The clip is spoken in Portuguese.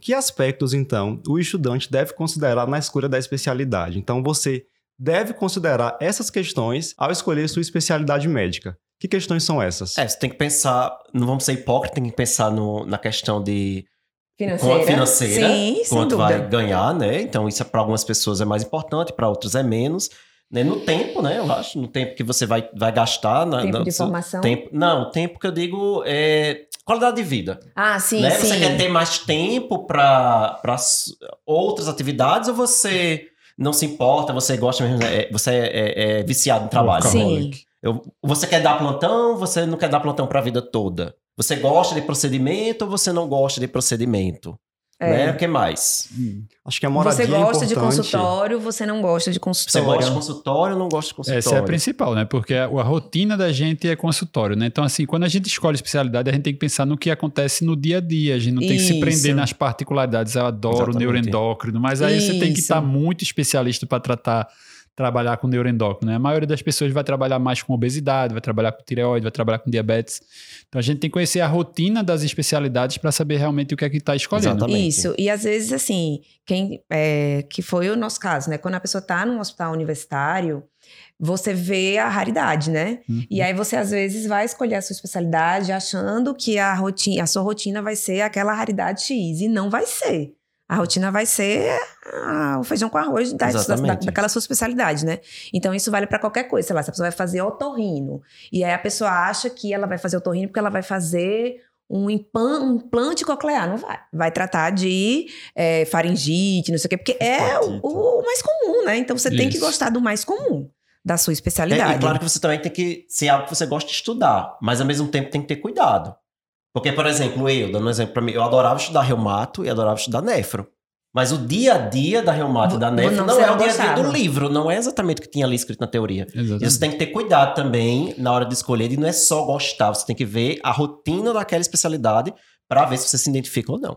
Que aspectos, então, o estudante deve considerar na escolha da especialidade? Então, você deve considerar essas questões ao escolher sua especialidade médica. Que questões são essas? É, você tem que pensar, não vamos ser hipócritas, tem que pensar no, na questão de Financeira. financeira, Sim, quanto vai ganhar, né? Então, isso para algumas pessoas é mais importante, para outras é menos. Né? No tempo, né? Eu acho, no tempo que você vai, vai gastar. Na, Tempo na- de formação. Tempo, não, o tempo que eu digo é qualidade de vida. Ah, sim, né? sim. Você quer ter mais tempo para outras atividades ou você não se importa, você gosta mesmo, é, você é, é- é viciado no trabalho? Sim. Eu- você quer dar plantão, você não quer dar plantão para a vida toda? Você gosta de procedimento ou você não gosta de procedimento? É. Né? O que mais? Acho que a moradia Você gosta é de importante. consultório, você não gosta de Você consultório. gosta de consultório ou não gosta de consultório? Essa é a principal, né? Porque a, a rotina da gente é consultório, né? Então, assim, quando a gente escolhe especialidade, a gente tem que pensar no que acontece no dia a dia. A gente não tem que se Isso. prender nas particularidades. Eu adoro Exatamente. neuroendócrino, mas aí você tem que Isso. estar muito especialista para tratar, trabalhar com neuroendócrino, né? A maioria das pessoas vai trabalhar mais com obesidade, vai trabalhar com tireoide, vai trabalhar com diabetes. Então, a gente tem que conhecer a rotina das especialidades para saber realmente o que é que está escolhendo. Exatamente. Isso, e às vezes, assim, quem é, que foi o nosso caso, né? Quando a pessoa tá num hospital universitário, você vê a raridade, né? Uhum. E aí você, às vezes, vai escolher a sua especialidade achando que a, rotina, a sua rotina vai ser aquela raridade X, e não vai ser. A rotina vai ser ah, o feijão com arroz da, da- daquela sua especialidade, né? Então, isso vale para qualquer coisa. Sei lá, se a pessoa vai fazer otorrino, e aí a pessoa acha que ela vai fazer otorrino porque ela vai fazer um, um implante coclear. Não vai. Vai tratar de é, faringite, não sei o quê, porque é o, o mais comum, né? Então, você tem que Isso. gostar do mais comum da sua É, especialidade. e claro que você também tem que ser algo que você gosta de estudar, mas ao mesmo tempo tem que ter cuidado. Porque, por exemplo, eu, dando um exemplo pra mim, eu adorava estudar reumato e adorava estudar nefro. Mas o dia a dia da reumato e da nefro não, não, é o dia a dia do livro, não é exatamente o que tinha ali escrito na teoria. E Exatamente. você tem que ter cuidado também na hora de escolher, e não é só gostar, você tem que ver a rotina daquela especialidade pra ver se você se identifica ou não.